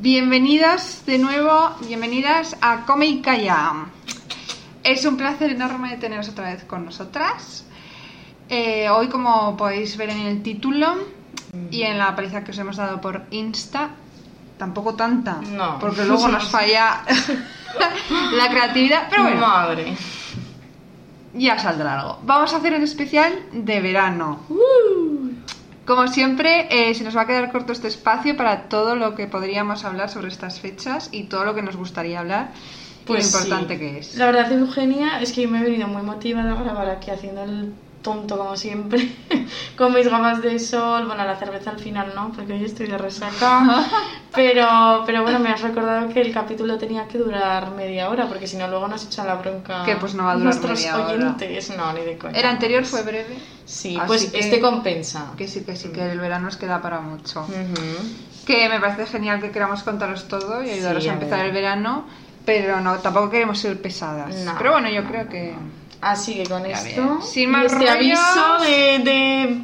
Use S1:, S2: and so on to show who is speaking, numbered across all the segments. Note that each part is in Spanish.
S1: Bienvenidas de nuevo, bienvenidas a Come y Calla. Es un placer enorme teneros otra vez con nosotras. Eh, hoy, como podéis ver en el título y en la paliza que os hemos dado por Insta, tampoco tanta,
S2: No.
S1: porque luego nos falla la creatividad, pero bueno,
S2: Madre.
S1: ya saldrá algo. Vamos a hacer un especial de verano. Como siempre, eh, se nos va a quedar corto este espacio para todo lo que podríamos hablar sobre estas fechas y todo lo que nos gustaría hablar
S2: Pues
S1: lo importante
S2: sí.
S1: que es.
S2: La verdad, Eugenia, es que me he venido muy motivada a grabar aquí haciendo el tonto como siempre, con mis gafas de sol, bueno, la cerveza al final no, porque hoy estoy de resaca, pero, pero bueno, me has recordado que el capítulo tenía que durar media hora, porque si no luego nos echan la bronca
S1: Que, pues, no va a durar
S2: nuestros
S1: media hora.
S2: oyentes, no, ni de coña.
S1: El anterior fue breve,
S2: Sí,
S1: así
S2: pues
S1: que-
S2: este compensa.
S1: que sí, que sí, que el verano nos queda para mucho. Que me parece genial que queramos contaros todo y ayudaros
S2: Sí,
S1: a empezar el verano, pero no, tampoco queremos ser pesadas.
S2: No.
S1: Pero bueno, yo creo que...
S2: Así que con
S1: Ya
S2: esto,
S1: bien. Sin más
S2: este
S1: rollos.
S2: aviso de, de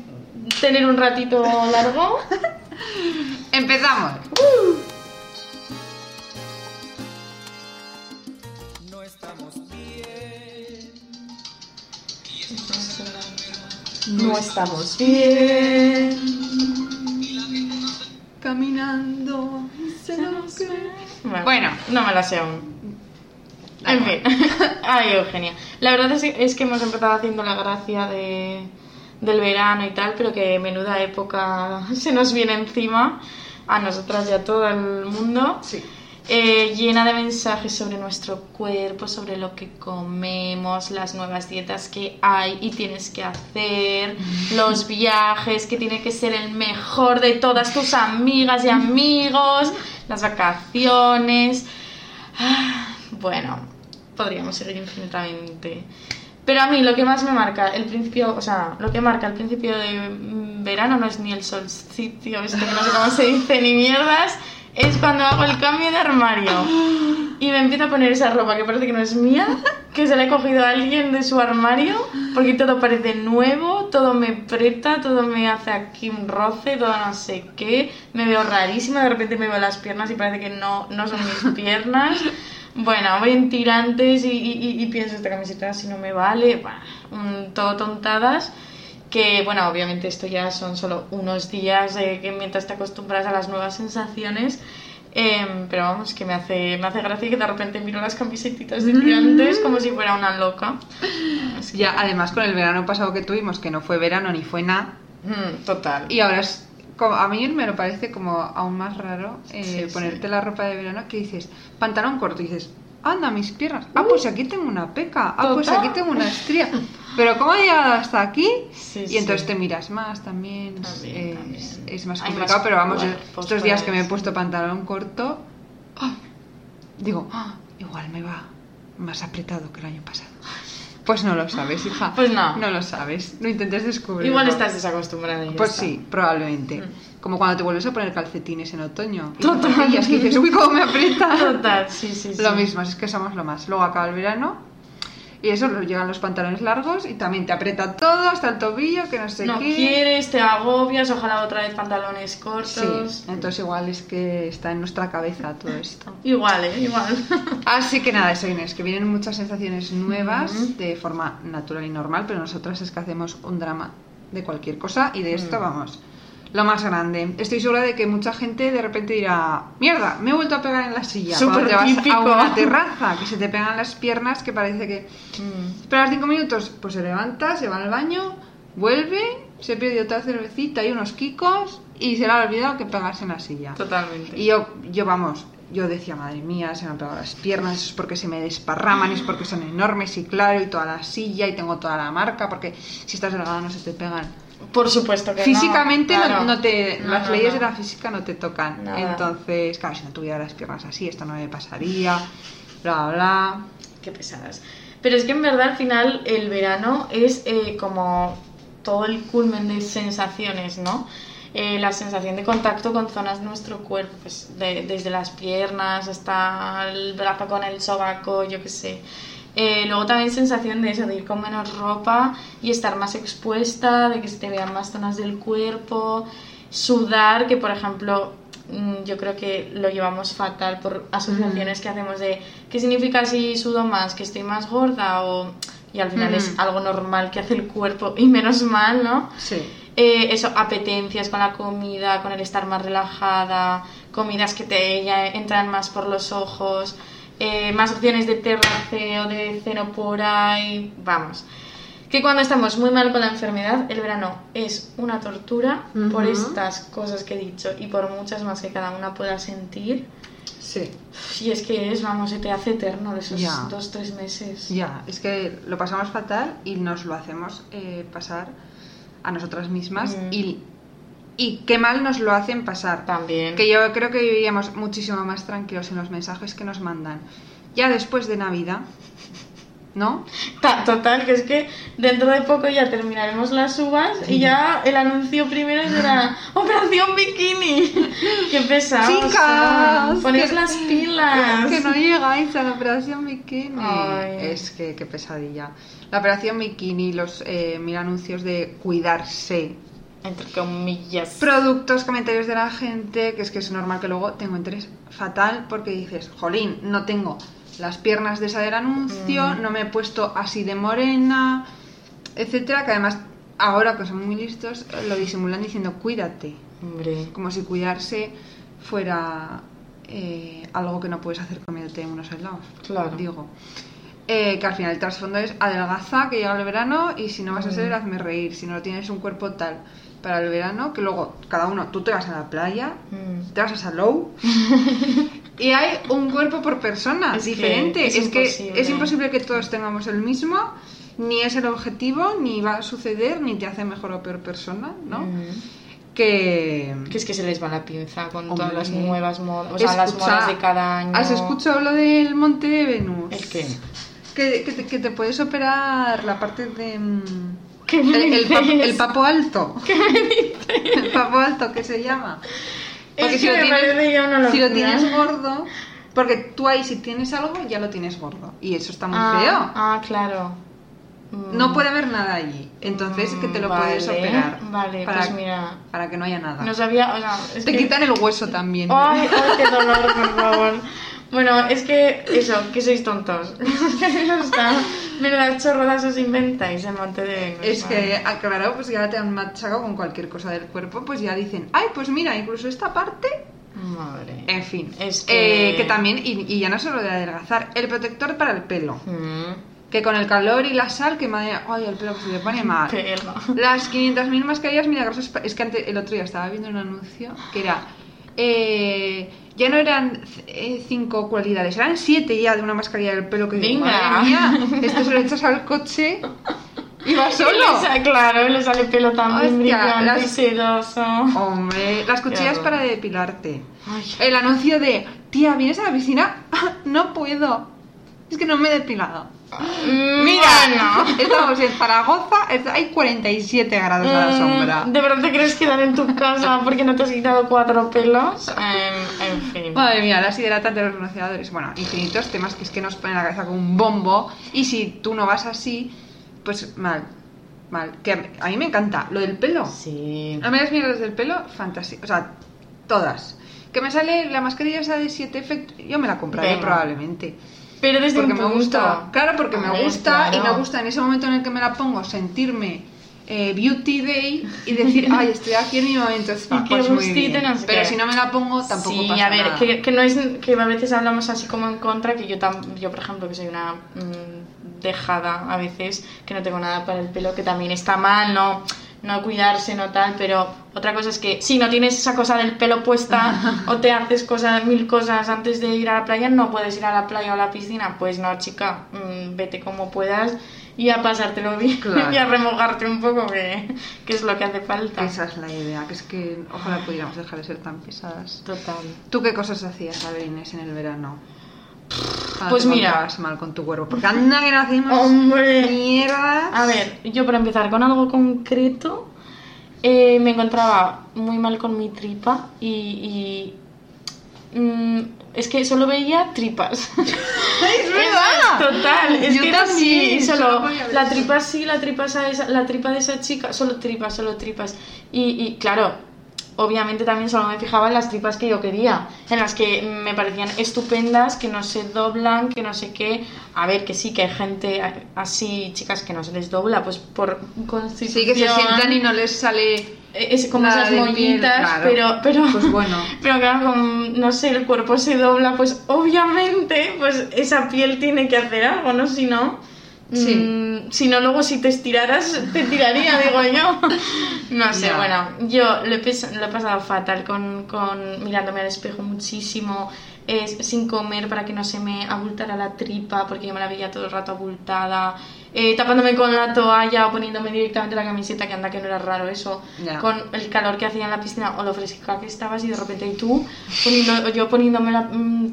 S2: tener un ratito largo,
S1: ¡Empezamos!
S2: no estamos bien.
S1: Caminando.
S2: Bueno,
S1: Bueno.
S2: no me la sé aún. En fin, ay Eugenia. La verdad es, es que hemos empezado haciendo la gracia de, del verano y tal, pero que menuda época se nos viene encima, a nosotras y a todo el mundo.
S1: Sí.
S2: eh, llena de mensajes sobre nuestro cuerpo, sobre lo que comemos, las nuevas dietas que hay y tienes que hacer, los viajes, que tiene que ser el mejor de todas tus amigas y amigos, las vacaciones. Ah, Bueno, podríamos seguir infinitamente. Pero a mí lo que más me marca el principio, o sea, lo que marca el principio de mm, verano no es ni el solsticio, este que no sé cómo se dice, ni mierdas, es cuando hago el cambio de armario y me empiezo a poner esa ropa que parece que no es mía, que se la he cogido a alguien de su armario, porque todo parece nuevo, todo me aprieta, todo me hace aquí un roce, todo no sé qué, me veo rarísima, de repente me veo las piernas y parece que no, no son mis piernas. Bueno, voy en tirantes y, y- y- pienso, esta camiseta si no me vale, un- todo tontadas. Que bueno, obviamente esto ya son solo unos días eh, que mientras te acostumbras a las nuevas sensaciones. em, pero vamos, que me hace, me hace gracia que de repente miro las camisetitas de tirantes como si fuera una loca. Es que-
S1: Ya, además con el verano pasado que tuvimos, que no fue verano ni fue nada,
S2: Mm, total.
S1: y ahora es como, a mí me lo parece como aún más raro eh,
S2: Sí,
S1: ponerte
S2: sí.
S1: la ropa de verano que dices, pantalón corto, y dices, anda, mis piernas, ah, pues aquí tengo una peca, ah, pues aquí tengo una estría, pero ¿cómo he llegado hasta aquí?
S2: Sí,
S1: y entonces te miras más también, es-
S2: También,
S1: es,
S2: también.
S1: es más complicado,
S2: más
S1: pero vamos,
S2: cuerpos,
S1: estos días que me he
S2: pues.
S1: puesto pantalón corto, ¡ah! digo, "Ah, igual me va más apretado que el año pasado. Pues no lo sabes, hija.
S2: Pues no.
S1: No lo sabes. No intentes descubrirlo.
S2: Igual estás desacostumbrada. y
S1: Pues
S2: está.
S1: sí, probablemente.
S2: Mm.
S1: Como cuando te vuelves a poner calcetines en otoño. Y
S2: Total.
S1: zapatillas que dices, uy, cómo me aprieta.
S2: Total, sí, sí, sí.
S1: Lo mismo, es que somos lo más. Luego acaba el verano y eso, luego llegan los pantalones largos y también te aprieta todo hasta el tobillo, que no sé
S2: No
S1: qué.
S2: quieres, te agobias, ojalá otra vez pantalones cortos.
S1: Sí, entonces igual es que está en nuestra cabeza todo esto.
S2: Igual, ¿eh? Igual.
S1: Así que nada, eso Inés, que vienen muchas sensaciones nuevas de forma natural y normal, pero nosotras es que hacemos un drama de cualquier cosa y de esto vamos. Lo más grande. Estoy segura de que mucha gente de repente dirá, mierda, me he vuelto a pegar en la silla.
S2: Súper
S1: te vas
S2: típico.
S1: a una terraza, que se te pegan las piernas, que parece que
S2: Mm.
S1: esperas cinco minutos, pues se levanta, se va al baño, vuelve, se pide otra cervecita y unos kikos y se le ha olvidado que pegarse en la silla.
S2: Totalmente.
S1: Y yo, yo vamos, yo decía, madre mía, se me han pegado las piernas, eso es porque se me desparraman, es porque son enormes y claro, y toda la silla, y tengo toda la marca, porque si estás delgada no se te pegan.
S2: Por supuesto que no,
S1: Físicamente no,
S2: claro.
S1: no te,
S2: No,
S1: las
S2: no,
S1: leyes
S2: no.
S1: de la física no te tocan.
S2: Nada.
S1: Entonces, claro, si no tuviera las piernas así, esto no me pasaría, bla, bla, bla.
S2: Qué pesadas. Pero es que en verdad al final el verano es eh, como todo el culmen de sensaciones, ¿no? Eh, la sensación de contacto con zonas de nuestro cuerpo, pues de- desde las piernas hasta el brazo con el sobaco, yo qué sé. Eh, luego también sensación de eso, de ir con menos ropa y estar más expuesta, de que se te vean más zonas del cuerpo, sudar, que por ejemplo mm, yo creo que lo llevamos fatal por asociaciones que hacemos de ¿qué significa si sudo más? ¿Que estoy más gorda? O, y al final es algo normal que hace el cuerpo y menos mal, ¿no?
S1: Sí.
S2: Eh, eso, apetencias con la comida, con el estar más relajada, comidas que te ya entran más por los ojos, eh, más opciones de terraceo, de ceno por ahí, vamos. Que cuando estamos muy mal con la enfermedad, el verano es una tortura por
S1: Ujú.
S2: estas cosas que he dicho y por muchas más que cada una pueda sentir.
S1: Sí.
S2: Y es que es, vamos, se te hace eterno de esos
S1: Ya.
S2: dos, tres meses.
S1: Ya, es que lo pasamos fatal y nos lo hacemos eh, pasar a nosotras mismas
S2: Mm.
S1: y, y qué mal nos lo hacen pasar.
S2: También.
S1: Que yo creo que viviríamos muchísimo más tranquilos en los mensajes que nos mandan. Ya después de Navidad, ¿no?
S2: Ta- Total, que es que dentro de poco ya terminaremos las uvas y ya el anuncio primero será Operación Bikini. ¡Qué pesado!
S1: Chicas,
S2: Ponéis
S1: que-
S2: las pilas.
S1: Que no llegáis a la operación bikini.
S2: Ay.
S1: Es que qué pesadilla. La operación bikini, los eh, mil anuncios de cuidarse.
S2: Entre comillas.
S1: Productos, comentarios de la gente, que es que es normal que luego tengo interés fatal porque dices, jolín, no tengo las piernas de esa del anuncio,
S2: Mm.
S1: no me he puesto así de morena, etcétera, que además ahora que son muy listos lo disimulan diciendo cuídate,
S2: Hombre.
S1: como si cuidarse fuera eh, algo que no puedes hacer comiéndote unos helados.
S2: Claro.
S1: Digo. Eh, que al final el trasfondo es adelgaza, que llega el verano y si no vas a ser,
S2: Mm.
S1: hazme reír. Si no tienes un cuerpo tal para el verano, que luego cada uno, tú te vas a la playa,
S2: Mm.
S1: te vas a Salou y hay un cuerpo por persona
S2: Es que
S1: diferente.
S2: es
S1: Es, que es imposible que todos tengamos el mismo, ni es el objetivo, ni va a suceder, ni te hace mejor o peor persona, ¿no?
S2: Mm.
S1: Que...
S2: Que es que se les va la pinza con
S1: Hombre.
S2: todas las nuevas modas, o sea, las
S1: Escucha,
S2: modas de cada año.
S1: ¿Has escuchado lo del Monte de Venus?
S2: ¿El qué?
S1: Que, que te, que te puedes operar la parte de... mm,
S2: ¿Qué
S1: El,
S2: me
S1: el, pa-
S2: dices?
S1: el papo alto. El papo alto, que se llama.
S2: Es que me parece ya una
S1: si lo tienes gordo, porque tú ahí si tienes algo ya lo tienes gordo. Y eso está muy
S2: ah,
S1: feo.
S2: Ah, claro. Mm.
S1: No puede haber nada allí. Entonces que te lo
S2: Vale,
S1: puedes operar.
S2: vale,
S1: para,
S2: pues mira.
S1: Para que no haya nada.
S2: No sabía, o sea, es
S1: te
S2: que-
S1: quitan el hueso también.
S2: Ay, ay, qué dolor, por favor. Bueno, es que eso, que sois tontos. Está. Menudas chorradas os inventáis en Monte de Venus.
S1: Es que, claro, pues ya te han machacado con cualquier cosa del cuerpo, pues ya dicen, ay, pues mira, incluso esta parte
S2: Madre.
S1: En fin,
S2: Es que-
S1: eh, que también, y, y ya no solo de adelgazar, el protector para el pelo.
S2: Mm,
S1: Que con el calor y la sal, que madre, ay, el pelo que se le pone mal. Las 500.000 mascarillas milagrosas. Es que ante- el otro día estaba viendo un anuncio que era. eh, ya no eran eh, cinco cualidades, eran siete ya de una mascarilla del pelo que
S2: Venga.
S1: madre mía, esto se lo echas al coche y va
S2: Y
S1: solo.
S2: le claro, le sale pelo también brillante
S1: las-
S2: sedoso.
S1: Hombre, las cuchillas para depilarte.
S2: Ay.
S1: El anuncio de, tía, ¿vienes a la piscina? no puedo. Es que no me he depilado.
S2: Mm,
S1: Mira,
S2: bueno.
S1: estamos en Zaragoza, hay 47 grados a la
S2: Mm,
S1: sombra.
S2: ¿De verdad te crees quedar en tu casa porque no te has quitado cuatro pelos? En, en fin.
S1: Madre mía, las hidratantes de los bronceadores. Bueno, infinitos temas que es que nos ponen la cabeza con un bombo. Y si tú no vas así, pues mal. Mal. Que a mí, a mí me encanta. Lo del pelo.
S2: Sí.
S1: A mí las mierdas del pelo, fantasía. O sea, todas. Que me sale la mascarilla esa de 7 efectos. Yo me la compraré
S2: Venga.
S1: probablemente.
S2: Pero desde
S1: Porque
S2: un
S1: me
S2: punto.
S1: gusta. Claro, porque
S2: A
S1: me
S2: ver,
S1: gusta y me gusta en ese momento en el que me la pongo sentirme eh, beauty day y decir, ay, estoy aquí en mi momento. spa".
S2: Y
S1: Pues muy bien.
S2: no sé
S1: Pero
S2: qué.
S1: si no me la pongo, tampoco
S2: sí,
S1: pasa
S2: a ver,
S1: nada.
S2: que, que no es que a veces hablamos así como en contra, que yo tam- yo por ejemplo que soy una mm, dejada a veces, que no tengo nada para el pelo, que también está mal, no no cuidarse, no tal, pero otra cosa es que si no tienes esa cosa del pelo puesta o te haces cosas, mil cosas antes de ir a la playa, no puedes ir a la playa o a la piscina, pues no, chica, mm, vete como puedas y a pasártelo bien
S1: Claro.
S2: y a remojarte un poco, que, que es lo que hace falta.
S1: Esa es la idea, que es que ojalá pudiéramos dejar de ser tan pesadas.
S2: Total.
S1: ¿Tú qué cosas hacías, a ver, Inés, en el verano?
S2: Pues mira.
S1: mal con tu cuerpo. Porque anda que no hacemos
S2: Hombre.
S1: mierdas.
S2: A ver, yo para empezar con algo concreto, eh, me encontraba muy mal con mi tripa y, y, mm, es que solo veía tripas.
S1: ¡Es verdad!
S2: Total, es
S1: Yo
S2: que era
S1: también,
S2: así,
S1: solo
S2: la tripa sí, la tripa esa- la tripa de esa chica, solo tripas, solo tripas. Y, y claro, obviamente también solo me fijaba en las tripas que yo quería, en las que me parecían estupendas, que no se doblan, que no sé qué. A ver, que sí, que hay gente así, chicas, que no se les dobla, pues por
S1: constitución. Sí, que se sientan y no les sale
S2: es como esas mollitas, pero, pero,
S1: pues bueno.
S2: pero claro, como, no sé, el cuerpo se dobla, pues obviamente, pues esa piel tiene que hacer algo, ¿no? Si no, sí. Mm, si no, luego si te estiraras, te tiraría, digo yo. No sé, bueno, yo lo he, he, pasado fatal con, con mirándome al espejo muchísimo, sin comer para que no se me abultara la tripa, porque yo me la veía todo el rato abultada, eh, tapándome con la toalla o poniéndome directamente la camiseta, que anda que no era raro eso, con el calor que hacía en la piscina o lo fresca que estabas y de repente y tú, poniendo, yo poniéndome la, mm,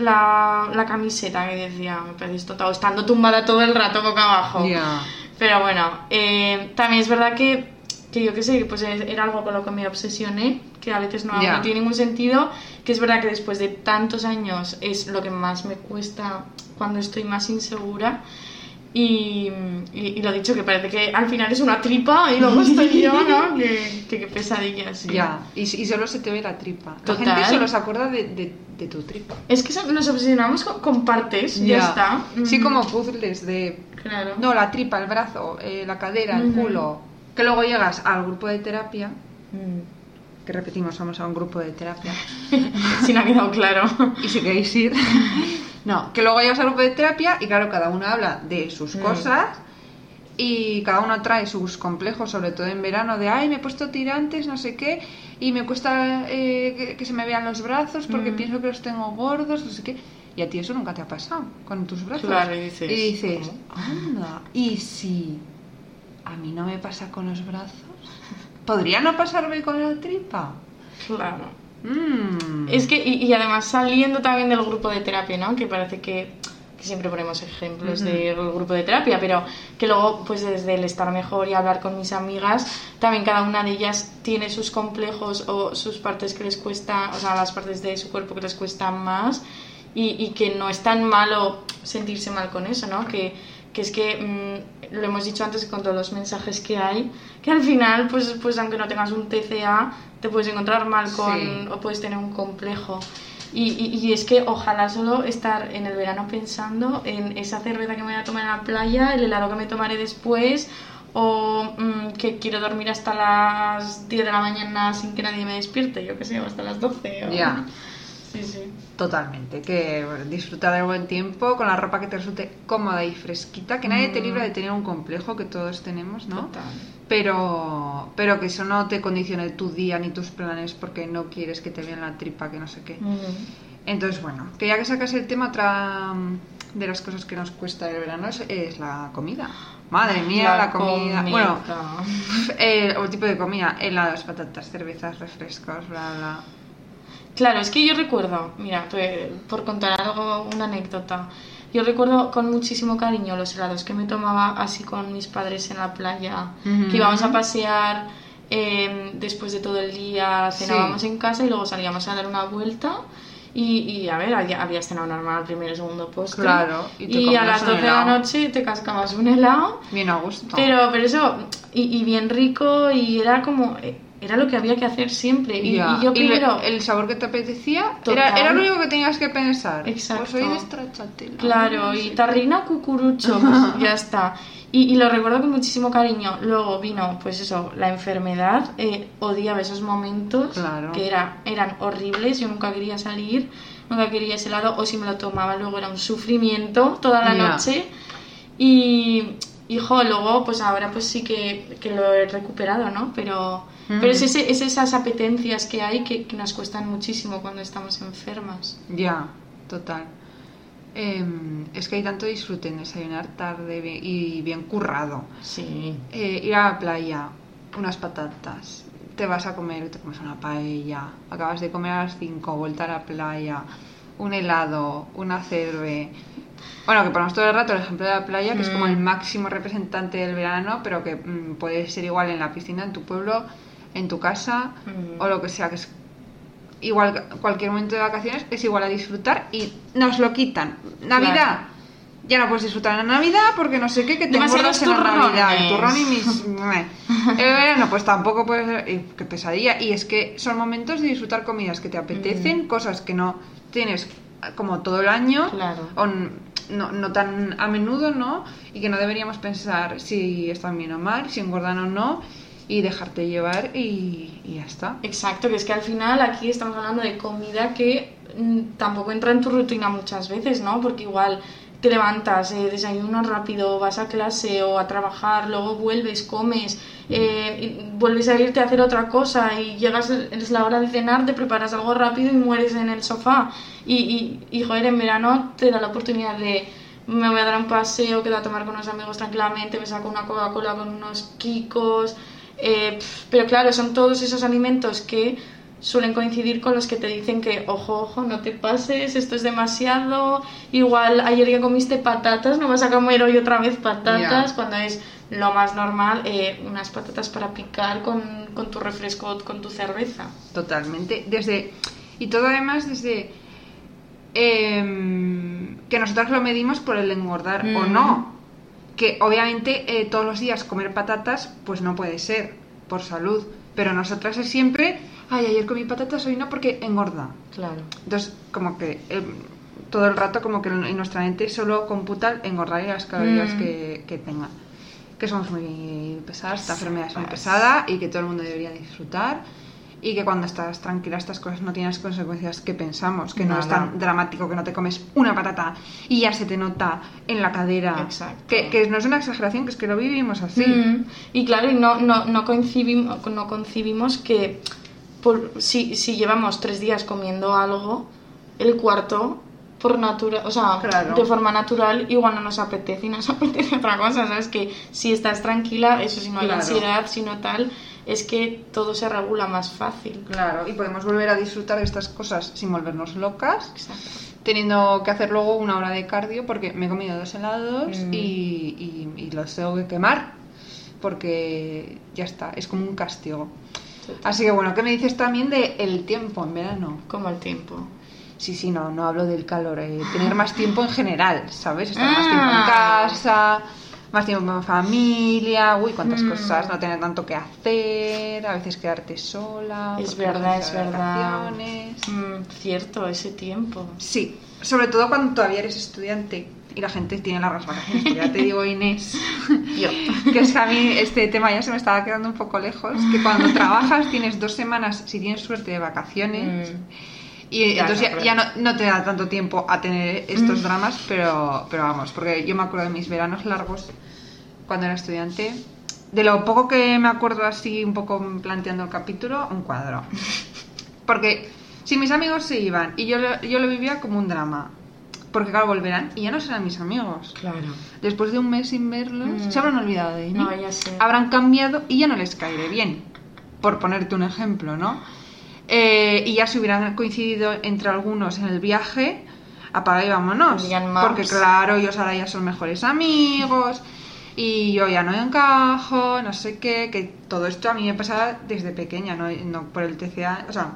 S2: la, la, camiseta que decía, me parece esto, estando tumbada todo el rato boca abajo. Pero bueno, eh, también es verdad que que yo qué sé, pues era algo con lo que me obsesioné, que a veces no, no, tiene ningún sentido, que es verdad que después de tantos años es lo que más me cuesta cuando estoy más insegura. Y, y, lo dicho, que parece que al final es una tripa y luego estoy yo, ¿no? que, que, pesadilla, sí.
S1: Ya, y, y, solo se te ve la tripa. La gente solo se acuerda de, de, tu tripa.
S2: Es que nos obsesionamos con, partes, ya, está.
S1: Sí, como puzzles de...
S2: Claro.
S1: No, la tripa, el brazo, eh, la cadera, el culo que luego llegas al grupo de terapia, mm. que repetimos, vamos a un grupo de terapia.
S2: si no ha quedado claro.
S1: y si queréis ir. no, que luego llegas al grupo de terapia y claro, cada uno habla de sus mm. cosas y cada uno trae sus complejos, sobre todo en verano, de ay, me he puesto tirantes, no sé qué, y me cuesta eh, que, se me vean los brazos porque mm. pienso que los tengo gordos, no sé qué. Y a ti eso nunca te ha pasado con tus brazos.
S2: Claro, y dices,
S1: y dices anda, y si a mí no me pasa con los brazos. ¿Podría no pasarme con la tripa?
S2: Claro. Mm. Es que, y, además saliendo también del grupo de terapia, ¿no? Que parece que, siempre ponemos ejemplos del grupo de terapia, pero que luego, pues desde el estar mejor y hablar con mis amigas, también cada una de ellas tiene sus complejos o sus partes que les cuesta, o sea, las partes de su cuerpo que les cuestan más y, y que no es tan malo sentirse mal con eso, ¿no? Que, que es que mm, lo hemos dicho antes con todos los mensajes que hay, que al final, pues, pues aunque no tengas un TCA, te puedes encontrar mal con, o puedes tener un complejo. Y, y, es que ojalá solo estar en el verano pensando en esa cerveza que me voy a tomar en la playa, el helado que me tomaré después, o mm, que quiero dormir hasta las 10 de la mañana sin que nadie me despierte, yo que sé, o hasta las 12.
S1: Ya.
S2: Sí, sí.
S1: Totalmente, que disfrutar del buen tiempo con la ropa que te resulte cómoda y fresquita, que nadie te libra de tener un complejo que todos tenemos, ¿no? Pero, pero que eso no te condicione tu día ni tus planes porque no quieres que te vean la tripa, que no sé qué. Entonces, bueno, que ya que sacas el tema, otra de las cosas que nos cuesta el verano es, la comida. Madre mía, la, comida. Bueno, el tipo de comida, helados, patatas, cervezas, refrescos, bla, bla.
S2: Claro, es que yo recuerdo, mira, por contar algo, una anécdota. Yo recuerdo con muchísimo cariño los helados que me tomaba así con mis padres en la playa, que íbamos a pasear em, después de todo el día, cenábamos en casa y luego salíamos a dar una vuelta. Y, a ver, había, había cenado normal, primero y segundo postre.
S1: Claro,
S2: y, a las 12 de la noche te cascabas un helado.
S1: Bien a gusto.
S2: Pero, pero eso, y, y bien rico, y era como eh, era lo que había que hacer siempre. Y, yo primero.
S1: el sabor que te apetecía era, era, lo único que tenías que pensar.
S2: Exacto.
S1: Pues soy de
S2: Claro, y tarrina cucurucho, pues ya está. Y, y, lo recuerdo con muchísimo cariño. Luego vino, pues eso, la enfermedad. Eh, odiaba esos momentos que era, eran horribles. Yo nunca quería salir, nunca quería ese lado. O si me lo tomaba, luego era un sufrimiento toda la noche. Y, hijo, luego, pues ahora pues sí que, que lo he recuperado, ¿no? Pero pero es, esas apetencias que hay que, nos cuestan muchísimo cuando estamos enfermas.
S1: Ya, total. Em, es que hay tanto disfrute en desayunar tarde y bien currado.
S2: Sí.
S1: Eh, ir a la playa, unas patatas, te vas a comer, te comes una paella, acabas de comer a las 5, vuelta a la playa, un helado, una cerve. Bueno, que ponemos todo el rato el ejemplo de la playa, que es como el mm. máximo representante del verano, pero que mm, puede ser igual en la piscina, en tu pueblo en tu casa mm. o lo que sea, que es igual cualquier momento de vacaciones es igual a disfrutar y nos lo quitan. Navidad, ya no puedes disfrutar en la Navidad porque no sé qué, que te engordas en la Navidad. El turrón y mis... El verano pues tampoco puede ser... y qué pesadilla. Y es que son momentos de disfrutar comidas que te apetecen, cosas que no tienes como todo el año.
S2: Claro.
S1: O no, no tan a menudo, ¿no? Y que no deberíamos pensar si están bien o mal, si engordan o no. Y dejarte llevar y, y ya está.
S2: Exacto, que es que al final aquí estamos hablando de comida que mm, tampoco entra en tu rutina muchas veces, ¿no? Porque igual te levantas, eh, desayunas rápido, vas a clase o a trabajar, luego vuelves, comes, eh, vuelves a irte a hacer otra cosa y llegas, es la hora de cenar, te preparas algo rápido y mueres en el sofá. Y, y, y joder, en verano te da la oportunidad de me voy a dar un paseo, quedo a tomar con unos amigos tranquilamente, me saco una Coca-Cola con unos kikos. eh, pero claro, son todos esos alimentos que suelen coincidir con los que te dicen que, ojo, ojo, no te pases, esto es demasiado. Igual ayer que comiste patatas, no vas a comer hoy otra vez patatas,
S1: Ya.
S2: cuando es lo más normal, eh, unas patatas para picar con, con tu refresco, con tu cerveza.
S1: Totalmente. Desde. Y todo además desde. em, que nosotros lo medimos por el engordar o
S2: Mm.
S1: no. Que obviamente eh, todos los días comer patatas, pues no puede ser, por salud. Pero nosotras es siempre. Ay, ayer comí patatas, hoy no, porque engorda.
S2: Claro.
S1: Entonces, como que em, todo el rato, como que en nuestra mente solo computa engordar y las calorías
S2: Mm.
S1: que, que tenga. Que somos muy pesadas, esta enfermedad es muy pesada y que todo el mundo debería disfrutar. Y que cuando estás tranquila, estas cosas no tienen las consecuencias que pensamos. Que no es tan dramático que no te comes una patata y ya se te nota en la cadera.
S2: Exacto.
S1: Que, que no es una exageración, que es que lo vivimos así.
S2: Mm, Y claro, y no, no, no, concibimos, no concibimos que por, si, si llevamos tres días comiendo algo, el cuarto, por natura, o sea,
S1: Claro.
S2: de forma natural, igual no nos apetece y nos apetece otra cosa, ¿sabes? Que si estás tranquila, eso si no hay
S1: Claro.
S2: ansiedad, si no tal, es que todo se regula más fácil.
S1: Claro, y podemos volver a disfrutar de estas cosas sin volvernos locas.
S2: Exacto.
S1: teniendo que hacer luego una hora de cardio porque me he comido dos helados
S2: Mm.
S1: y, y- y los tengo que quemar porque ya está, es como un castigo. Así que bueno, ¿qué me dices también de el tiempo en verano?
S2: Como el tiempo.
S1: Sí, sí, no, no hablo del calor, eh, tener más tiempo en general, ¿sabes? Estar más tiempo en
S2: Ah.
S1: casa, más tiempo en familia, uy, cuántas
S2: Mm.
S1: cosas, no tener tanto que hacer, a veces quedarte sola.
S2: Es verdad, es verdad. Mm, cierto, ese tiempo.
S1: Sí, sobre todo cuando todavía eres estudiante y la gente tiene largas vacaciones. Ya te digo, Inés,
S2: Yo.
S1: que es que a mí este tema ya se me estaba quedando un poco lejos, que cuando trabajas tienes dos semanas, si tienes suerte, de vacaciones.
S2: Mm.
S1: Y
S2: Ya,
S1: entonces
S2: no,
S1: ya, ya no, no te da tanto tiempo a tener estos
S2: Mm.
S1: dramas, pero, pero vamos, porque yo me acuerdo de mis veranos largos cuando era estudiante. De lo poco que me acuerdo así, un poco planteando el capítulo, un cuadro. Porque si mis amigos se iban y yo lo, yo lo vivía como un drama. Porque claro, volverán y ya no serán mis amigos.
S2: Claro.
S1: Después de un mes sin verlos,
S2: Mm.
S1: se habrán olvidado de mí.
S2: No, ya sé.
S1: Habrán cambiado y ya no les caeré bien. Por ponerte un ejemplo, ¿no? Eh, y ya se hubieran coincidido entre algunos en el viaje, apaga y vámonos. Porque claro, ellos ahora ya son mejores amigos y yo ya no encajo, no sé qué, que todo esto a mí me pasaba desde pequeña, no, no por el TCA, o sea,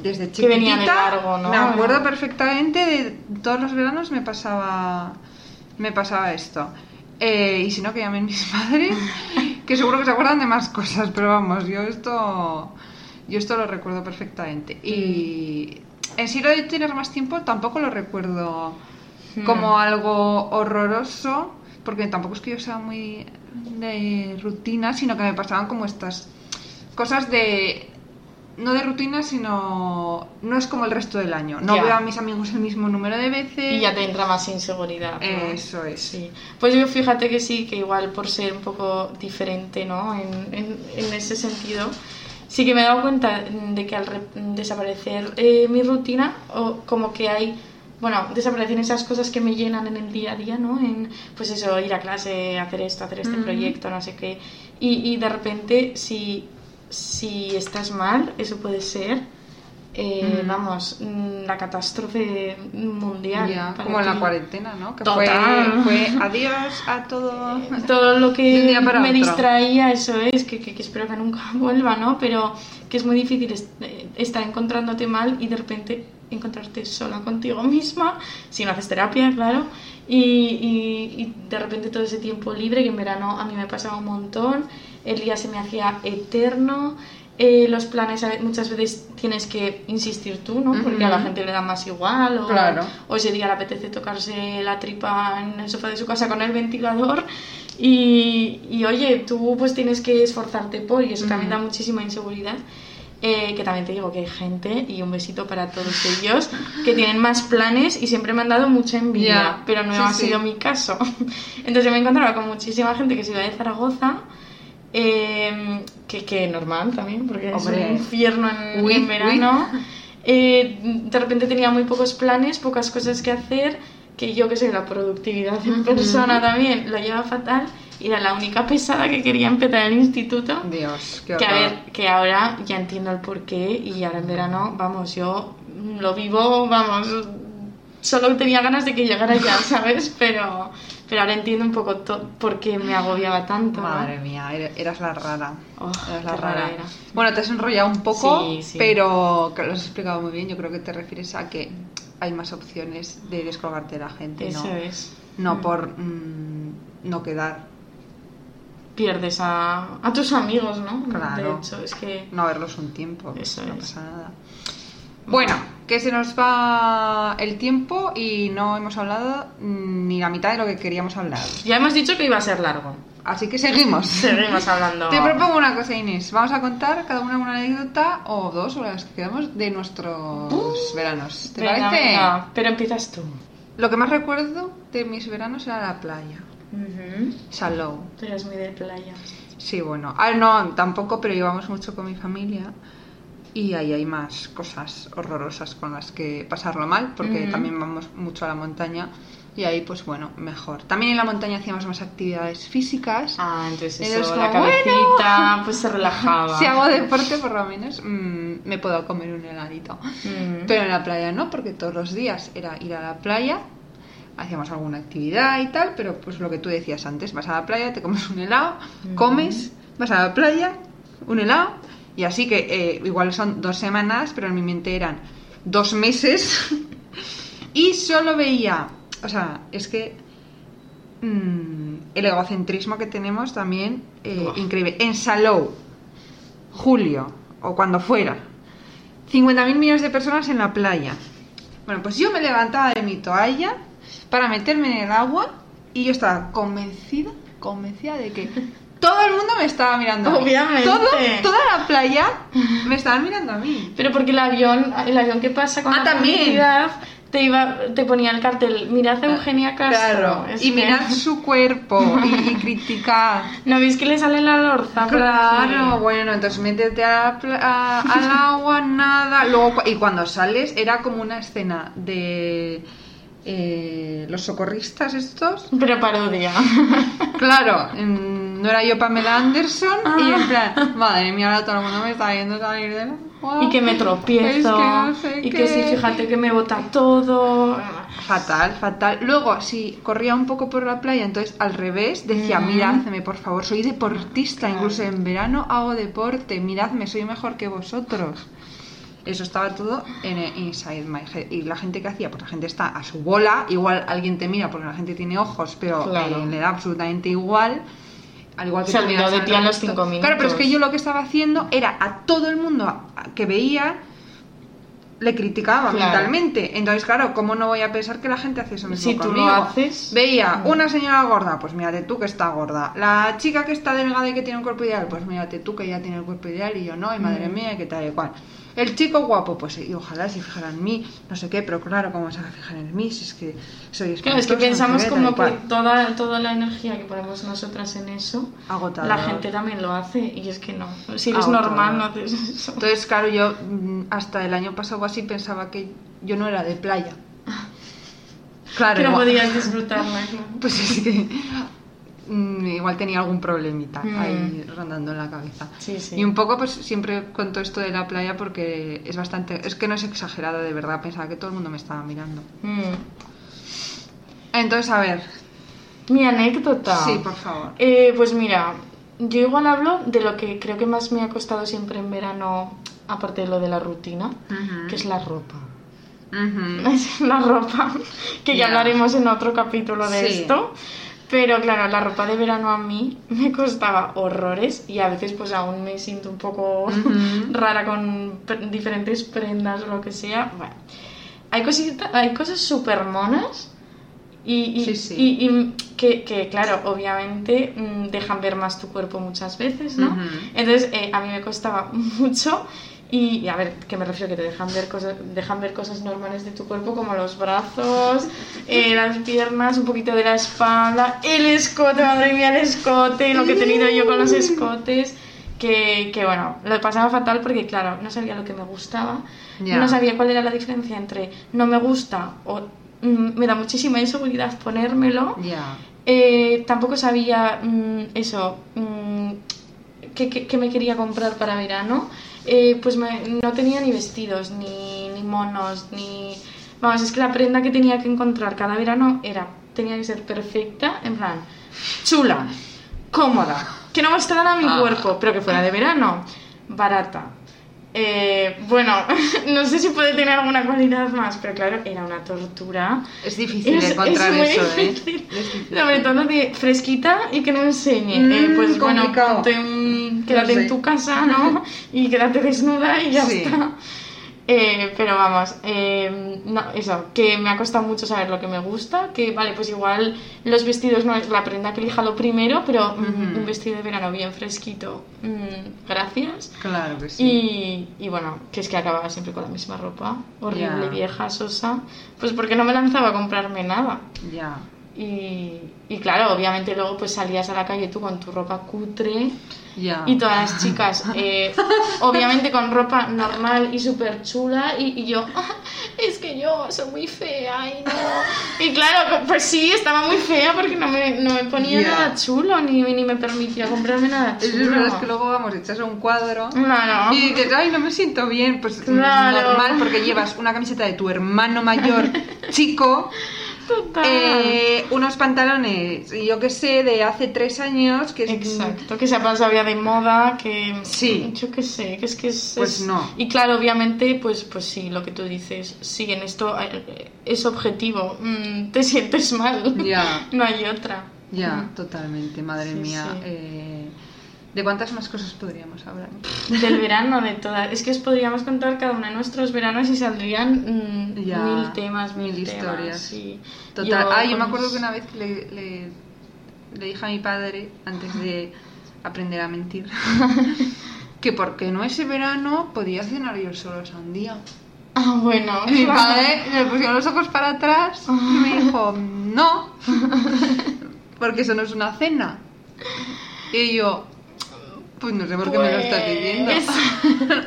S1: desde
S2: Que venía de
S1: chiquitita
S2: largo, ¿no?
S1: me acuerdo perfectamente de todos los veranos me pasaba me pasaba esto Eh, y si no que llamen mis padres que seguro que se acuerdan de más cosas pero vamos yo esto yo esto lo recuerdo perfectamente y en sí lo de tener más tiempo tampoco lo recuerdo
S2: Hmm.
S1: como algo horroroso porque tampoco es que yo sea muy de rutina sino que me pasaban como estas cosas de no de rutina, sino no es como el resto del año. No
S2: Ya.
S1: veo a mis amigos el mismo número de veces.
S2: Y ya te entra más inseguridad. ¿no?
S1: Eso es.
S2: Sí. Pues yo fíjate que sí, que igual por ser un poco diferente, ¿no? En, en- en ese sentido, sí que me he dado cuenta de que al re- desaparecer eh, mi rutina, o como que hay, bueno, desaparecen esas cosas que me llenan en el día a día, ¿no? En, pues eso, ir a clase, hacer esto, hacer este proyecto, no sé qué. Y, y de repente, si, si estás mal, eso puede ser. Eh,
S1: Mm.
S2: Vamos, la catástrofe mundial.
S1: Como en la cuarentena, ¿no? Que
S2: Total.
S1: Fue, fue adiós a todo.
S2: todo lo que me
S1: otro.
S2: distraía, eso es, que, que- que espero que nunca vuelva, ¿no? Pero que es muy difícil eh, estar encontrándote mal y de repente encontrarte sola contigo misma, si no haces terapia, claro, y, y- y de repente todo ese tiempo libre, que en verano a mí me pasaba un montón, el día se me hacía eterno, eh, los planes muchas veces tienes que insistir tú, ¿no? Porque a la gente le da más igual, o,
S1: Claro.
S2: o ese día le apetece tocarse la tripa en el sofá de su casa con el ventilador. Y, y, oye, tú pues tienes que esforzarte por, y eso también da muchísima inseguridad. Eh, que también te digo que hay gente, y un besito para todos ellos, que tienen más planes y siempre me han dado mucha envidia,
S1: Ya,
S2: pero no
S1: sí,
S2: ha
S1: sí.
S2: sido mi caso. Entonces yo me encontraba con muchísima gente que se iba de Zaragoza, eh, que, que normal también, porque
S1: Hombre.
S2: es un infierno en,
S1: Uy,
S2: en verano. Eh, de repente tenía muy pocos planes, pocas cosas que hacer, que yo que sé, la productividad en persona también lo lleva fatal y era la única pesada que quería empezar el instituto.
S1: Dios, qué
S2: Que a
S1: horror.
S2: ver, que ahora ya entiendo el porqué y ahora en verano, vamos, yo lo vivo, vamos, solo tenía ganas de que llegara ya, ¿sabes? Pero, pero ahora entiendo un poco por qué me agobiaba tanto. ¿no?
S1: Madre mía, er- eras la rara.
S2: Oh,
S1: eras la
S2: rara
S1: rara.
S2: era.
S1: Bueno, te has enrollado un poco,
S2: Sí, sí.
S1: pero que lo has explicado muy bien. Yo creo que te refieres a que hay más opciones de descolgarte de la gente,
S2: Eso
S1: ¿no?
S2: es.
S1: No
S2: Mm.
S1: por mm, no quedar,
S2: Pierdes a, a tus amigos, ¿no?
S1: Claro.
S2: De hecho, es que...
S1: no verlos un tiempo.
S2: Eso
S1: no
S2: es.
S1: pasa nada. Bueno, que se nos va el tiempo y no hemos hablado ni la mitad de lo que queríamos hablar.
S2: Ya hemos dicho que iba a ser largo.
S1: Así que seguimos.
S2: Seguimos hablando.
S1: Te propongo una cosa, Inés. Vamos a contar cada una una anécdota o dos o las que quedamos de nuestros veranos. ¿Te
S2: Venga,
S1: parece?
S2: venga, pero empiezas tú.
S1: Lo que más recuerdo de mis veranos era la playa.
S2: Ujú.
S1: Salou.
S2: Tú eres muy de playa.
S1: Sí, bueno. Ah, no, tampoco, pero íbamos mucho con mi familia. Y ahí hay más cosas horrorosas con las que pasarlo mal, porque
S2: Ujú.
S1: también vamos mucho a la montaña. Y ahí, pues bueno, mejor. También en la montaña hacíamos más actividades físicas.
S2: Ah, entonces eso,
S1: como,
S2: la cabecita, pues se relajaba.
S1: Si hago deporte, por lo menos, mm, me puedo comer un heladito.
S2: Mm.
S1: Pero en la playa no, porque todos los días era ir a la playa, hacíamos alguna actividad y tal, pero pues lo que tú decías antes, vas a la playa, te comes un helado,
S2: Ujú.
S1: comes, vas a la playa, un helado, y así que eh, igual son dos semanas, pero en mi mente eran dos meses, y solo veía, o sea, es que mm, el egocentrismo que tenemos también, eh, increíble. En Salou, julio, o cuando fuera, 50.000 millones de personas en la playa. Bueno, pues yo me levantaba de mi toalla para meterme en el agua y yo estaba convencida, convencida de que todo el mundo me estaba mirando. a mí.
S2: Obviamente.
S1: Todo- toda la playa me estaban mirando a mí.
S2: Pero porque el avión, el avión que pasa con
S1: Ah,
S2: la
S1: también.
S2: publicidad, te iba, te ponía el cartel, mirad a Eugenia Castro.
S1: Claro, y
S2: que-
S1: mirad su cuerpo y, y criticad.
S2: ¿No veis que le sale la lorza?
S1: Claro, bueno, entonces métete a a- al agua, nada. Luego, y cuando sales, era como una escena de eh, los socorristas estos.
S2: Pero parodia.
S1: Claro, no era yo Pamela Anderson y
S2: Ah.
S1: en plan, madre mía, ahora todo el mundo me está viendo salir del agua.
S2: y que me tropiezo.
S1: Es que no sé
S2: y
S1: qué.
S2: que sí, fíjate que me bota todo.
S1: Fatal, fatal. Luego, si corría un poco por la playa, entonces al revés, decía,
S2: Mm.
S1: miradme, por favor, soy deportista, incluso en verano hago deporte, miradme, soy mejor que vosotros. Eso estaba todo en eh, Inside My Head. Y la gente que hacía, pues la gente está a su bola, igual alguien te mira porque la gente tiene ojos, pero
S2: Claro.
S1: eh, le da absolutamente igual. Al igual que
S2: Se
S1: tú
S2: olvidó
S1: miras
S2: de los cinco
S1: Claro, pero es que
S2: minutos.
S1: yo lo que estaba haciendo era a todo el mundo que veía le criticaba
S2: Claro.
S1: mentalmente. Entonces, claro, ¿cómo no voy a pensar que la gente hace eso mismo
S2: Si tú lo haces-
S1: Veía una señora gorda, pues mírate tú que está gorda. La chica que está delgada y que tiene un cuerpo ideal, pues mírate tú que ya tiene el cuerpo ideal y yo no, y madre
S2: Mm.
S1: mía, que tal y cual. El chico guapo, pues y ojalá se fijara en mí, no sé qué, pero claro, ¿cómo se va a fijar en mí? Si es que soy
S2: Claro, es que pensamos
S1: no
S2: como que toda, toda la energía que ponemos nosotras en eso,
S1: Agotador.
S2: la gente también lo hace y es que no. Si eres
S1: Agotador.
S2: normal, no haces eso.
S1: Entonces, claro, yo mm, hasta el año pasado así pensaba que yo no era de playa. Claro,
S2: que no podías disfrutarla. claro.
S1: Pues es que igual tenía algún problemita
S2: Mm.
S1: ahí rondando en la cabeza.
S2: Sí, sí.
S1: Y un poco, pues siempre cuento esto de la playa porque es bastante. Es que no es exagerado, de verdad. Pensaba que todo el mundo me estaba mirando.
S2: Mm.
S1: Entonces, a ver.
S2: Mi anécdota.
S1: Sí, por favor.
S2: Eh, pues mira, yo igual hablo de lo que creo que más me ha costado siempre en verano, aparte de lo de la rutina, que es la ropa.
S1: Ujú.
S2: la ropa, que ya
S1: Ya.
S2: hablaremos en otro capítulo de
S1: Sí.
S2: esto. Pero claro, la ropa de verano a mí me costaba horrores y a veces pues aún me siento un poco rara con diferentes prendas o lo que sea. Bueno, hay, cosita- hay cosas súper monas y, y-
S1: Sí, sí.
S2: y- y que, que, claro, obviamente mm, dejan ver más tu cuerpo muchas veces, ¿no? Entonces eh, a mí me costaba mucho y, y a ver, que me refiero que te dejan ver cosas, dejan ver cosas normales de tu cuerpo como los brazos, eh, las piernas, un poquito de la espalda, el escote, madre mía, el escote, lo que he tenido yo con los escotes. Que, que bueno, lo pasaba fatal porque claro, no sabía lo que me gustaba,
S1: Ya.
S2: no sabía cuál era la diferencia entre no me gusta o mm, me da muchísima inseguridad ponérmelo
S1: Ya.
S2: eh, tampoco sabía mm, eso, mm, qué, qué- qué me quería comprar para verano. Eh, pues me- no tenía ni vestidos, ni, ni monos, ni... Vamos, es que la prenda que tenía que encontrar cada verano era, tenía que ser perfecta, en plan, chula, cómoda, que no mostrara mi
S1: Ah.
S2: cuerpo, pero que fuera de verano, barata. Eh, bueno, no sé si puede tener alguna cualidad más, pero claro, era una tortura.
S1: Es difícil
S2: Es-
S1: encontrar
S2: es muy
S1: eso, ¿eh?
S2: difícil.
S1: Es difícil.
S2: Sobre todo de fresquita y que no enseñe.
S1: Mm,
S2: Eh, pues bueno,
S1: complicado.
S2: ponte un- quédate
S1: No sé.
S2: en tu casa, ¿no? Y quédate desnuda y ya
S1: Sí.
S2: está. Eh, pero vamos, eh, no, eso, que me ha costado mucho saber lo que me gusta, que vale, pues igual los vestidos no es la prenda que elija lo primero, pero mm, un vestido de verano bien fresquito, mm, gracias.
S1: Claro que sí.
S2: Y, y bueno, que es que acababa siempre con la misma ropa, horrible, vieja, sosa, pues porque no me lanzaba a comprarme nada.
S1: Ya.
S2: Y, y claro, obviamente luego pues salías a la calle tú con tu ropa cutre y todas las chicas, eh, obviamente con ropa normal y súper chula y, y yo, "Ah, es que yo soy muy fea y no... Y claro, pues sí, estaba muy fea porque no me, no me ponía nada chulo ni, ni me permitía comprarme nada chulo.
S1: es verdad, es que luego vamos, echas un cuadro
S2: Claro.
S1: y dices, ay, no me siento bien. Pues
S2: Claro.
S1: normal, porque llevas una camiseta de tu hermano mayor chico,
S2: Total.
S1: eh, unos pantalones, yo que sé, de hace tres años, que es-
S2: Exacto, que se ha pasado ya de moda, que
S1: Sí.
S2: yo qué sé, que es que es,
S1: Pues
S2: es-
S1: no.
S2: Y claro, obviamente, pues pues sí, lo que tú dices, sí, en esto eh, es objetivo, mm, te sientes mal,
S1: Ya.
S2: no hay otra.
S1: Ya,
S2: Mm.
S1: totalmente, madre
S2: Sí,
S1: mía.
S2: sí.
S1: eh, ¿De cuántas más cosas podríamos hablar?
S2: Del verano, de todas. Es que os podríamos contar cada uno de nuestros veranos y saldrían mm,
S1: Ya,
S2: mil temas, mil,
S1: mil
S2: temas,
S1: historias.
S2: sí.
S1: Total.
S2: Yo,
S1: ah, yo me acuerdo que una vez le, le, le dije a mi padre, antes de aprender a mentir, que porque no ese verano podía cenar yo solo sandía.
S2: Ah, bueno.
S1: Y mi padre le puso los ojos para atrás y me dijo, no, porque eso no es una cena. Y yo, pues no sé por qué me lo estás diciendo.
S2: Pues-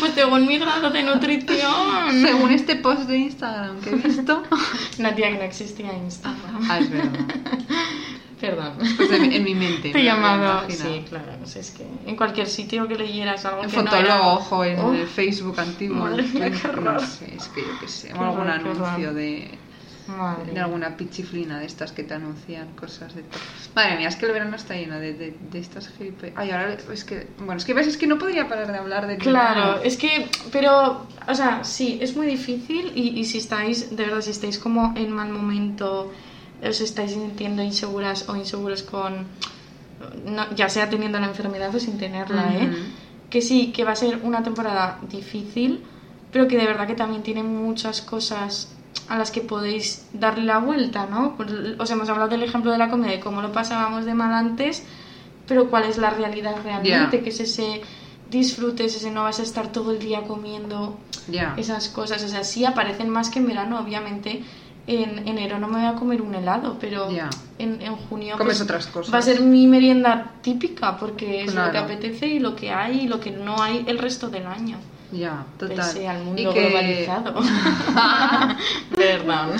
S2: Pues según mi grado de nutrición.
S1: Según este post de Instagram que he visto.
S2: No, tía, que no existía Instagram.
S1: Ah, es verdad.
S2: Perdón.
S1: Pues en, en mi mente.
S2: Te he llamado. Sí, claro. No sé, es que en cualquier sitio que leyeras algo
S1: En
S2: que no
S1: Fotolog,
S2: era-
S1: ojo, en
S2: Oh,
S1: el Facebook antiguo.
S2: Madre mía, qué
S1: no sé, es que yo qué sé.
S2: Qué
S1: O algún
S2: horror.
S1: anuncio de,
S2: Madre
S1: de alguna pichiflina de estas que te anuncian cosas de todo. Madre mía, es que el verano está lleno de, de, de estas gilipollas. Ay, ahora es que. Bueno, es que ves, es que no podría parar de hablar de
S2: Claro, es que, pero, o sea, sí, es muy difícil y, y si estáis, de verdad, si estáis como en mal momento, os estáis sintiendo inseguras o inseguros con, no, ya sea teniendo la enfermedad o sin tenerla, ¿eh? Que sí, que va a ser una temporada difícil, pero que de verdad que también tiene muchas cosas a las que podéis darle la vuelta, ¿no? Pues, Os hemos hablado del ejemplo de la comida, de cómo lo pasábamos de mal antes, pero cuál es la realidad realmente,
S1: Ya.
S2: que es ese disfrute, es ese no vas a estar todo el día comiendo esas cosas, o sea, sí aparecen más que en verano, obviamente. En enero no me voy a comer un helado, pero
S1: Ya.
S2: en, en junio
S1: Comes
S2: pues,
S1: otras cosas.
S2: va a ser mi merienda típica porque es lo que apetece y lo que hay y lo que no hay el resto del año.
S1: Ya, total.
S2: Pese al mundo
S1: Y que-
S2: globalizado. Perdón.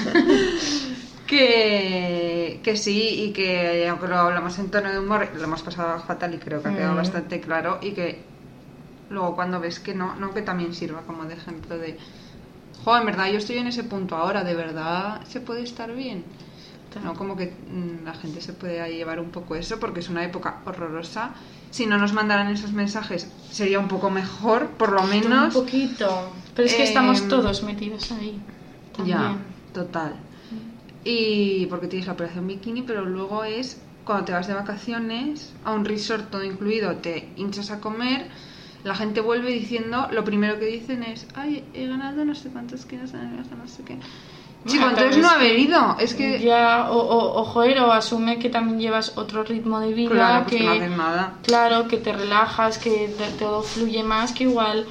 S1: Que, que sí, y que aunque lo hablamos en tono de humor, lo hemos pasado fatal y creo que ha quedado
S2: Mm.
S1: bastante claro. Y que luego cuando ves que no, no que también sirva como de ejemplo de, jo, en verdad yo estoy en ese punto ahora, de verdad se puede estar bien. ¿no? Como que mm, la gente se puede llevar un poco eso porque es una época horrorosa. Si no nos mandaran esos mensajes sería un poco mejor, por lo
S2: Un
S1: menos.
S2: poquito. Pero es que
S1: Eh,
S2: estamos todos metidos ahí. también.
S1: Ya, total. Y porque tienes la operación bikini, pero luego es cuando te vas de vacaciones a un resort todo incluido, te hinchas a comer, la gente vuelve diciendo, lo primero que dicen es, ay, he ganado no sé cuántos kilos, no sé qué. Chico, entonces no haber ido, es que...
S2: Ya, o, o, o, joder, o asume que también llevas otro ritmo de vida,
S1: Claro, pues
S2: que,
S1: que no haces nada.
S2: claro, que te relajas, que todo fluye más, que igual,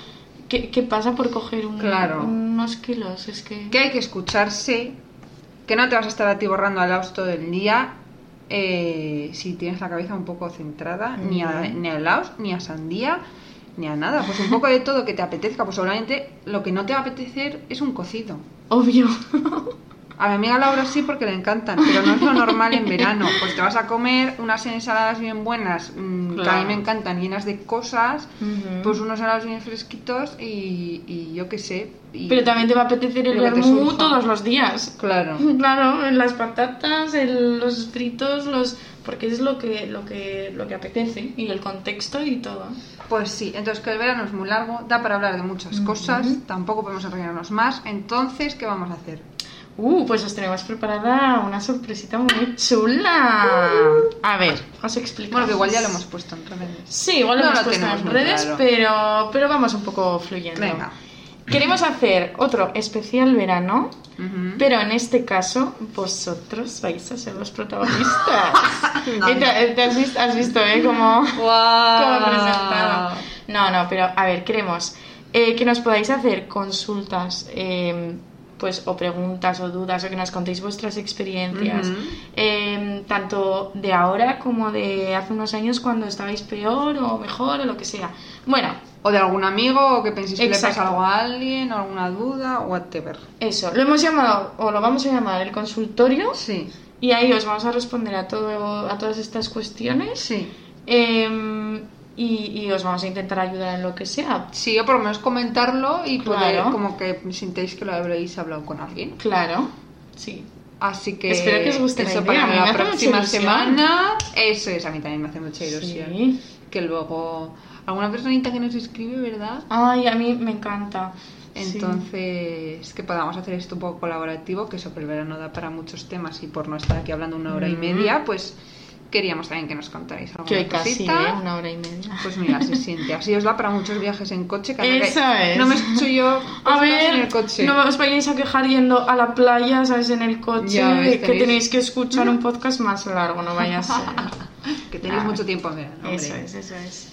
S2: que, que pasa por coger un-
S1: Claro.
S2: unos kilos, es que...
S1: que hay que escucharse, que no te vas a estar atiborrando al laos todo el día eh, si tienes la cabeza un poco centrada, ni, a,
S2: Mm.
S1: ni a laos, ni a sandía, ni a nada. Pues un poco de todo que te apetezca. Pues seguramente lo que no te va a apetecer es un cocido.
S2: Obvio.
S1: A mi amiga Laura sí porque le encantan, pero no es lo normal en verano. Pues te vas a comer unas ensaladas bien buenas, mm, que a mí me encantan, llenas de cosas, pues unos helados bien fresquitos y, y yo qué sé. y-
S2: Pero también te va a apetecer el vermú todos los días.
S1: Claro.
S2: Claro, las patatas, el- los fritos, los porque es lo que lo que lo que apetece y el contexto y todo.
S1: Pues sí, entonces que el verano es muy largo, da para hablar de muchas cosas, tampoco podemos enrollarnos más, entonces, ¿qué vamos a hacer?
S2: Uh, pues os tenemos preparada una sorpresita muy chula. A ver, os explico.
S1: Bueno, que igual ya lo hemos puesto en redes.
S2: Sí, igual lo
S1: No
S2: hemos
S1: lo
S2: puesto en redes,
S1: claro.
S2: pero pero vamos un poco fluyendo.
S1: Venga.
S2: Queremos hacer otro especial verano, pero en este caso vosotros vais a ser los protagonistas. Te, te has, visto, has visto, ¿eh? Como...
S1: ¡Guau!
S2: como presentado. No, no, pero a ver, queremos eh, que nos podáis hacer consultas, eh, pues, o preguntas o dudas, o que nos contéis vuestras experiencias, eh, tanto de ahora como de hace unos años cuando estabais peor o mejor o lo que sea. Bueno,
S1: O de algún amigo, o que penséis que le pasa algo a alguien, o alguna duda, o whatever.
S2: eso, lo hemos llamado, o lo vamos a llamar el consultorio,
S1: Sí,
S2: y ahí os vamos a responder a, todo, a todas estas cuestiones.
S1: sí.
S2: eh, y, y os vamos a intentar ayudar en lo que sea.
S1: Sí, o por lo menos comentarlo y poder,
S2: Claro.
S1: como que sintéis que lo habréis hablado con alguien.
S2: Claro, sí.
S1: Así que
S2: Espero que os guste
S1: eso para la próxima semana. Eso es, a mí también me hace mucha ilusión.
S2: Sí.
S1: Que luego alguna personita que nos escribe, ¿verdad?
S2: Ay, a mí me encanta. Sí.
S1: Entonces, que podamos hacer esto un poco colaborativo, que eso que el verano da para muchos temas y por no estar aquí hablando una hora y
S2: Mm.
S1: media, pues queríamos también que nos contarais alguna
S2: que casi,
S1: cosita.
S2: ¿eh? Una hora y media.
S1: Pues mira, se siente. Así os da para muchos viajes en coche. que
S2: Eso
S1: que
S2: es.
S1: No me escucho yo
S2: A ver,
S1: en el coche.
S2: no os vayáis a quejar yendo a la playa, ¿sabes? En el coche,
S1: ves,
S2: que
S1: tenéis-
S2: que escuchar un podcast más largo, no vaya a ser.
S1: Que tenéis
S2: Ah,
S1: mucho tiempo en verano.
S2: Eso es, eso es.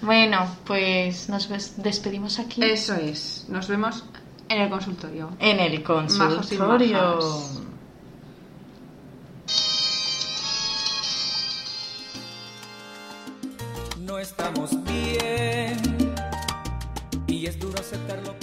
S2: Bueno, pues nos ves- despedimos aquí.
S1: Eso es. Nos vemos en el consultorio.
S2: En el consultorio.
S3: no estamos bien. Y es duro aceptarlo,